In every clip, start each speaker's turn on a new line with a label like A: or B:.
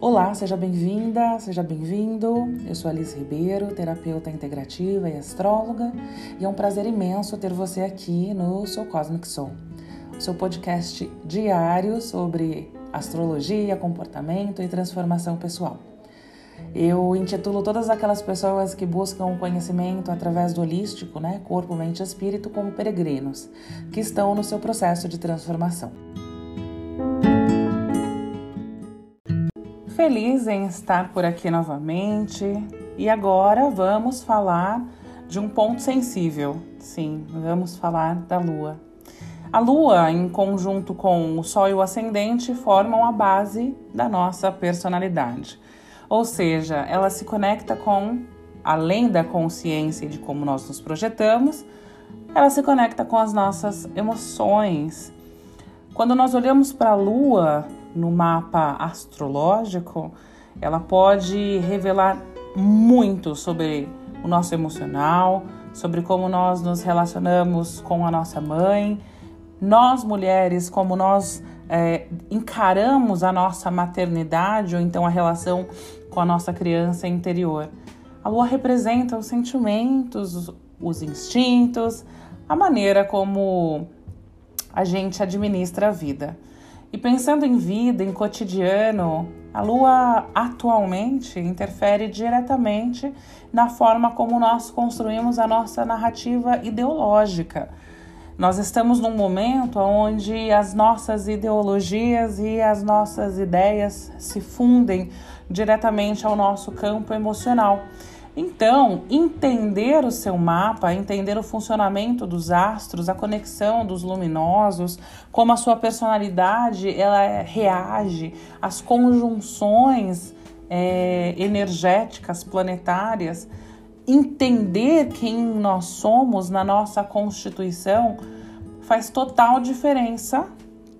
A: Olá, seja bem-vinda, seja bem-vindo. Eu sou Alice Ribeiro, terapeuta integrativa e astróloga, e é um prazer imenso ter você aqui no Seu Cosmic Soul, seu podcast diário sobre astrologia, comportamento e transformação pessoal. Eu intitulo todas aquelas pessoas que buscam conhecimento através do holístico, né, corpo, mente e espírito, como peregrinos, que estão no seu processo de transformação. Feliz em estar por aqui novamente e agora vamos falar de um ponto sensível. Sim, vamos falar da Lua. A Lua, em conjunto com o Sol e o Ascendente, formam a base da nossa personalidade. Ou seja, ela se conecta com, além da consciência de como nós nos projetamos, ela se conecta com as nossas emoções. Quando nós olhamos para a Lua, no mapa astrológico, ela pode revelar muito sobre o nosso emocional, sobre como nós nos relacionamos com a nossa mãe, nós mulheres, como nós é, encaramos a nossa maternidade ou então a relação com a nossa criança interior. A lua representa os sentimentos, os instintos, a maneira como a gente administra a vida. E pensando em vida, em cotidiano, a Lua atualmente interfere diretamente na forma como nós construímos a nossa narrativa ideológica. Nós estamos num momento onde as nossas ideologias e as nossas ideias se fundem diretamente ao nosso campo emocional. Então, entender o seu mapa, entender o funcionamento dos astros, a conexão dos luminosos, como a sua personalidade ela reage às conjunções é, energéticas planetárias, entender quem nós somos na nossa constituição faz total diferença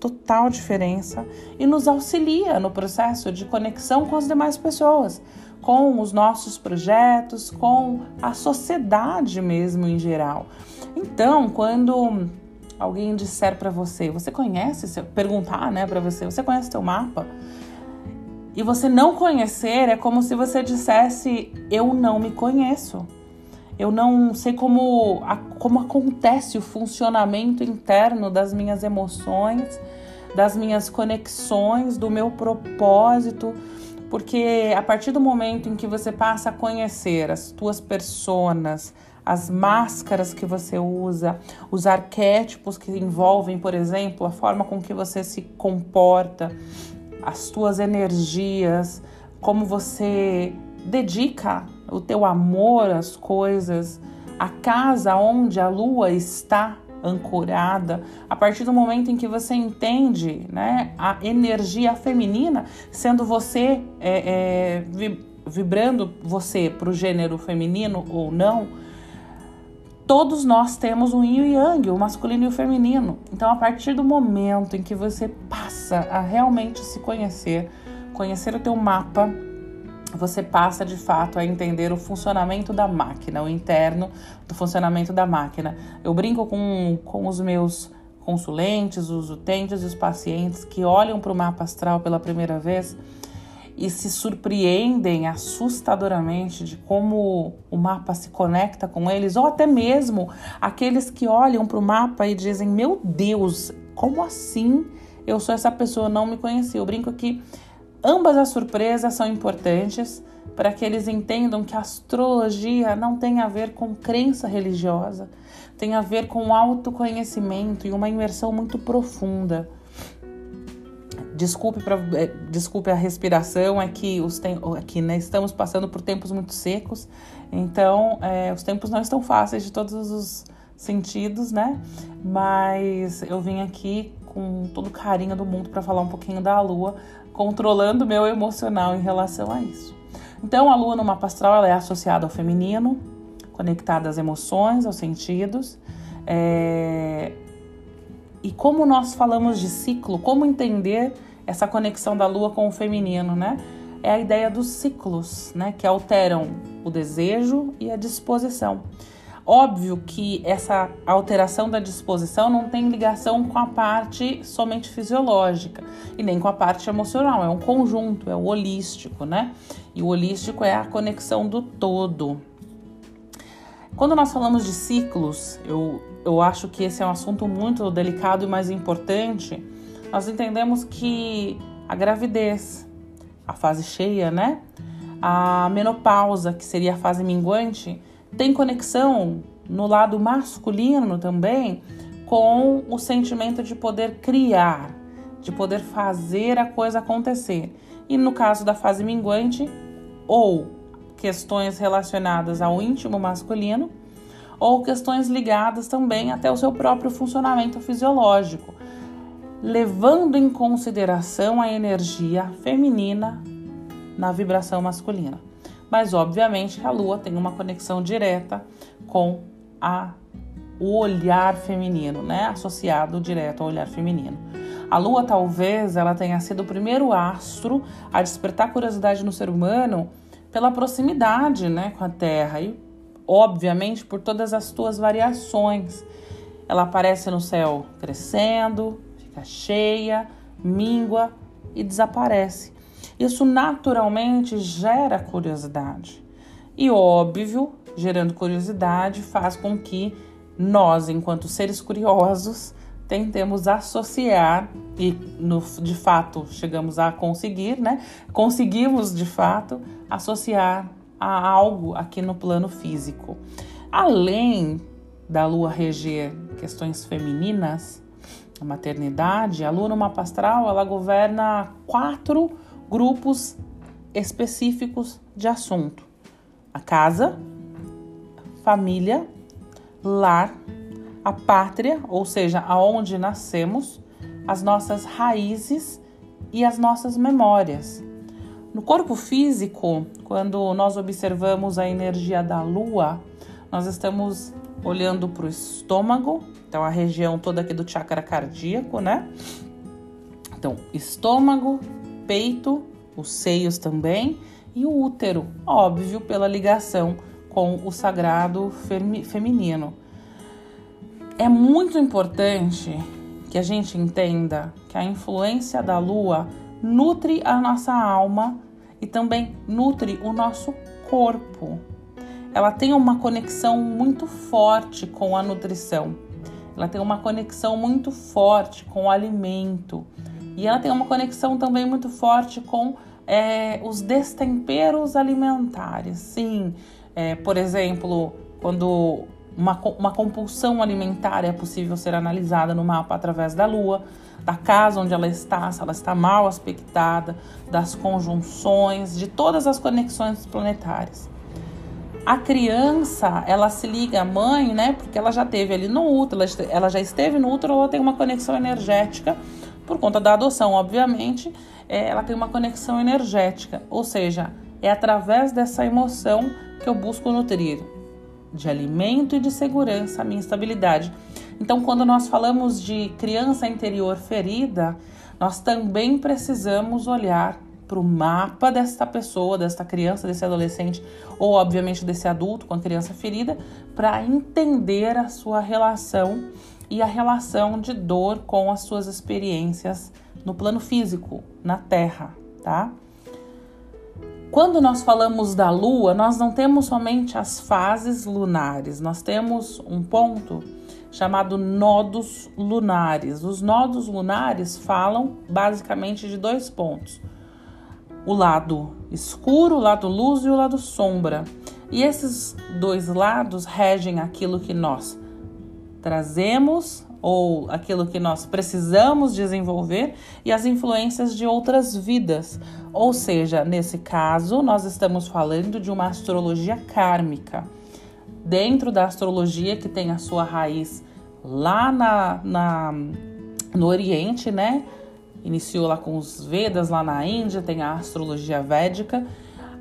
A: total diferença e nos auxilia no processo de conexão com as demais pessoas com os nossos projetos, com a sociedade mesmo em geral. Então, quando alguém disser para você, você conhece, perguntar, né, para você, você conhece seu mapa? E você não conhecer é como se você dissesse, eu não me conheço. Eu não sei como, como acontece o funcionamento interno das minhas emoções, das minhas conexões, do meu propósito, porque a partir do momento em que você passa a conhecer as tuas personas, as máscaras que você usa, os arquétipos que envolvem, por exemplo, a forma com que você se comporta, as tuas energias, como você dedica o teu amor às coisas, a casa onde a lua está ancorada, a partir do momento em que você entende né, a energia feminina, sendo você é, é, vibrando você para o gênero feminino ou não, todos nós temos um yin e yang, o masculino e o feminino. Então, a partir do momento em que você passa a realmente se conhecer, conhecer o teu mapa, você passa de fato a entender o funcionamento da máquina, o interno do funcionamento da máquina. Eu brinco com, com os meus consulentes, os utentes e os pacientes que olham para o mapa astral pela primeira vez e se surpreendem assustadoramente de como o mapa se conecta com eles, ou até mesmo aqueles que olham para o mapa e dizem: Meu Deus, como assim eu sou essa pessoa? Não me conhecia. Eu brinco que Ambas as surpresas são importantes para que eles entendam que a astrologia não tem a ver com crença religiosa, tem a ver com autoconhecimento e uma imersão muito profunda. Desculpe, pra, é, desculpe a respiração, é que, os tem, aqui, né, estamos passando por tempos muito secos, então é, os tempos não estão fáceis de todos os sentidos, né? Mas eu vim aqui com todo o carinho do mundo para falar um pouquinho da Lua, controlando meu emocional em relação a isso. Então, a lua no mapa astral ela é associada ao feminino, conectada às emoções, aos sentidos. É... E como nós falamos de ciclo, como entender essa conexão da lua com o feminino, né? É a ideia dos ciclos, né? Que alteram o desejo e a disposição. Óbvio que essa alteração da disposição não tem ligação com a parte somente fisiológica e nem com a parte emocional, é um conjunto, é o holístico, né? E o holístico é a conexão do todo. Quando nós falamos de ciclos, eu, eu acho que esse é um assunto muito delicado e mais importante. Nós entendemos que a gravidez, a fase cheia, né? A menopausa, que seria a fase minguante, tem conexão no lado masculino também com o sentimento de poder criar, de poder fazer a coisa acontecer. E no caso da fase minguante, ou questões relacionadas ao íntimo masculino, ou questões ligadas também até o seu próprio funcionamento fisiológico, levando em consideração a energia feminina na vibração masculina mas obviamente a lua tem uma conexão direta com a, o olhar feminino, né? Associado direto ao olhar feminino. A lua talvez ela tenha sido o primeiro astro a despertar curiosidade no ser humano pela proximidade, né, com a Terra e obviamente por todas as suas variações. Ela aparece no céu crescendo, fica cheia, mingua e desaparece. Isso naturalmente gera curiosidade. E óbvio, gerando curiosidade, faz com que nós, enquanto seres curiosos, tentemos associar e no, de fato chegamos a conseguir, né? Conseguimos de fato associar a algo aqui no plano físico. Além da lua reger questões femininas, a maternidade, a lua no mapa astral, ela governa quatro grupos específicos de assunto: a casa, família, lar, a pátria, ou seja, aonde nascemos, as nossas raízes e as nossas memórias. No corpo físico, quando nós observamos a energia da lua, nós estamos olhando para o estômago, então a região toda aqui do chakra cardíaco, né? Então, estômago, peito, os seios também e o útero, óbvio, pela ligação com o sagrado feminino. É muito importante que a gente entenda que a influência da lua nutre a nossa alma e também nutre o nosso corpo. Ela tem uma conexão muito forte com a nutrição. Ela tem uma conexão muito forte com o alimento. E ela tem uma conexão também muito forte com é, os destemperos alimentares. Sim, é, por exemplo, quando uma, uma compulsão alimentar é possível ser analisada no mapa através da lua, da casa onde ela está, se ela está mal aspectada, das conjunções, de todas as conexões planetárias. A criança, ela se liga à mãe, né? Porque ela já teve ali no útero, ela já esteve no útero, ela tem uma conexão energética por conta da adoção, obviamente, é, ela tem uma conexão energética, ou seja, é através dessa emoção que eu busco nutrir de alimento e de segurança a minha estabilidade. Então, quando nós falamos de criança interior ferida, nós também precisamos olhar para o mapa desta pessoa, desta criança, desse adolescente, ou obviamente desse adulto com a criança ferida, para entender a sua relação e a relação de dor com as suas experiências no plano físico, na Terra, tá? Quando nós falamos da Lua, nós não temos somente as fases lunares, nós temos um ponto chamado nodos lunares. Os nodos lunares falam basicamente de dois pontos: o lado escuro, o lado luz e o lado sombra. E esses dois lados regem aquilo que nós trazemos ou aquilo que nós precisamos desenvolver e as influências de outras vidas. Ou seja, nesse caso, nós estamos falando de uma astrologia kármica. Dentro da astrologia que tem a sua raiz lá na, na no Oriente, né? Iniciou lá com os Vedas, lá na Índia, tem a astrologia védica.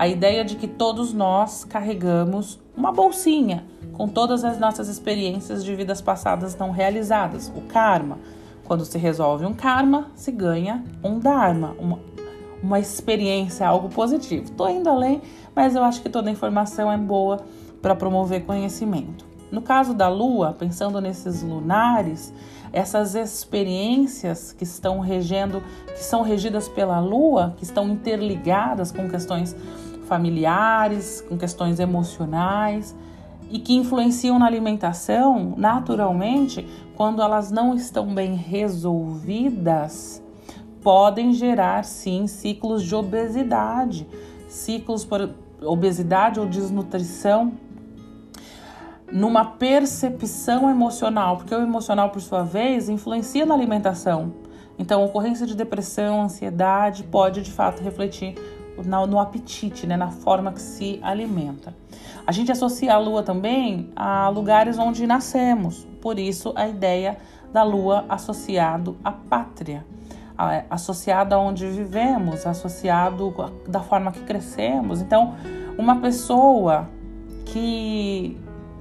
A: A ideia de que todos nós carregamos uma bolsinha com todas as nossas experiências de vidas passadas não realizadas, o karma. Quando se resolve um karma, se ganha um dharma, uma, uma experiência, algo positivo. Estou indo além, mas eu acho que toda informação é boa para promover conhecimento. No caso da lua, pensando nesses lunares, essas experiências que estão regendo, que são regidas pela lua, que estão interligadas com questões familiares, com questões emocionais e que influenciam na alimentação, naturalmente, quando elas não estão bem resolvidas, podem gerar sim ciclos de obesidade, ciclos por obesidade ou desnutrição numa percepção emocional, porque o emocional, por sua vez, influencia na alimentação. Então, ocorrência de depressão, ansiedade pode de fato refletir no, no apetite, né, na forma que se alimenta. A gente associa a lua também a lugares onde nascemos, por isso a ideia da lua associado à pátria, associado a onde vivemos, associado da forma que crescemos. Então, uma pessoa que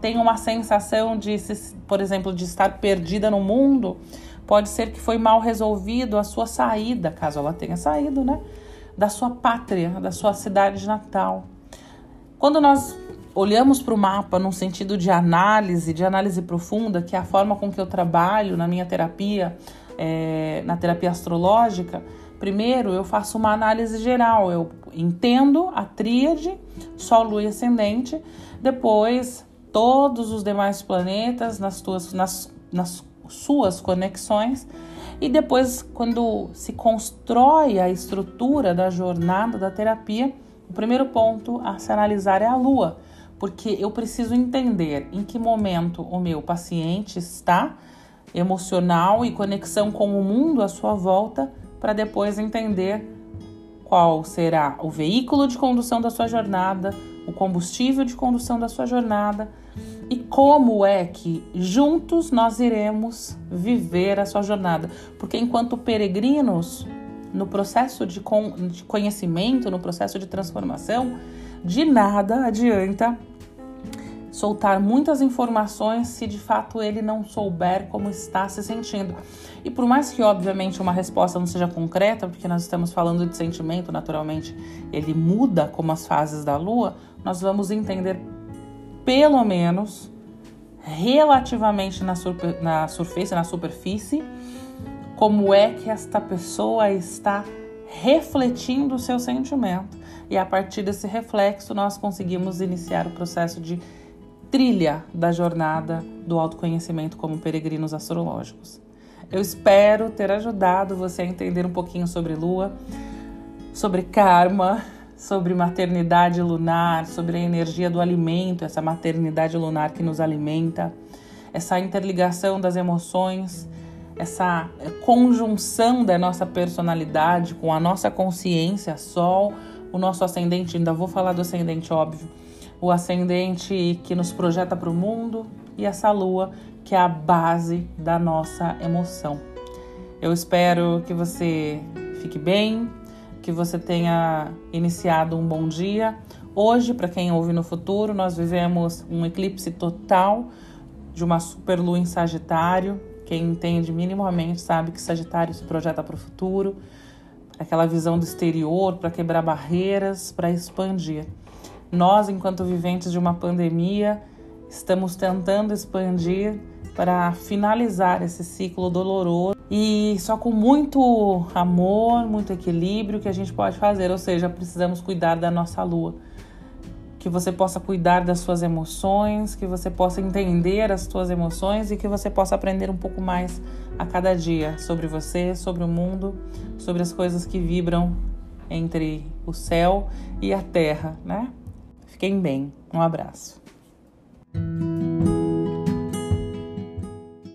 A: tem uma sensação de, por exemplo, de estar perdida no mundo, pode ser que foi mal resolvido a sua saída, caso ela tenha saído, né? Da sua pátria, da sua cidade natal. Quando nós olhamos para o mapa num sentido de análise, de análise profunda, que é a forma com que eu trabalho na minha terapia, é, na terapia astrológica, primeiro eu faço uma análise geral, eu entendo a tríade, Sol, Lua e Ascendente, depois todos os demais planetas nas, tuas, nas, nas suas conexões. E depois, quando se constrói a estrutura da jornada da terapia, o primeiro ponto a se analisar é a Lua, porque eu preciso entender em que momento o meu paciente está emocional e conexão com o mundo à sua volta, para depois entender qual será o veículo de condução da sua jornada, o combustível de condução da sua jornada e como é que juntos nós iremos viver a sua jornada. Porque enquanto peregrinos, no processo de, conhecimento, no processo de transformação, de nada adianta soltar muitas informações se de fato ele não souber como está se sentindo. E por mais que, obviamente, uma resposta não seja concreta, porque nós estamos falando de sentimento, naturalmente, ele muda como as fases da lua, nós vamos entender pelo menos relativamente na, super, na surface, na superfície, como é que esta pessoa está refletindo o seu sentimento. E a partir desse reflexo, nós conseguimos iniciar o processo de trilha da jornada do autoconhecimento como peregrinos astrológicos. Eu espero ter ajudado você a entender um pouquinho sobre lua, sobre karma, sobre maternidade lunar, sobre a energia do alimento, essa maternidade lunar que nos alimenta, essa interligação das emoções, essa conjunção da nossa personalidade com a nossa consciência, Sol, o nosso ascendente, ainda vou falar do ascendente, óbvio, o ascendente que nos projeta para o mundo e essa lua que é a base da nossa emoção. Eu espero que você fique bem, que você tenha iniciado um bom dia. Hoje, para quem ouve no futuro, nós vivemos um eclipse total de uma superlua em Sagitário. Quem entende minimamente sabe que Sagitário se projeta para o futuro, aquela visão do exterior, para quebrar barreiras, para expandir. Nós, enquanto viventes de uma pandemia, estamos tentando expandir para finalizar esse ciclo doloroso e só com muito amor, muito equilíbrio que a gente pode fazer, ou seja, precisamos cuidar da nossa lua. Que você possa cuidar das suas emoções, que você possa entender as suas emoções e que você possa aprender um pouco mais a cada dia sobre você, sobre o mundo, sobre as coisas que vibram entre o céu e a terra, né? Fiquem bem. Um abraço.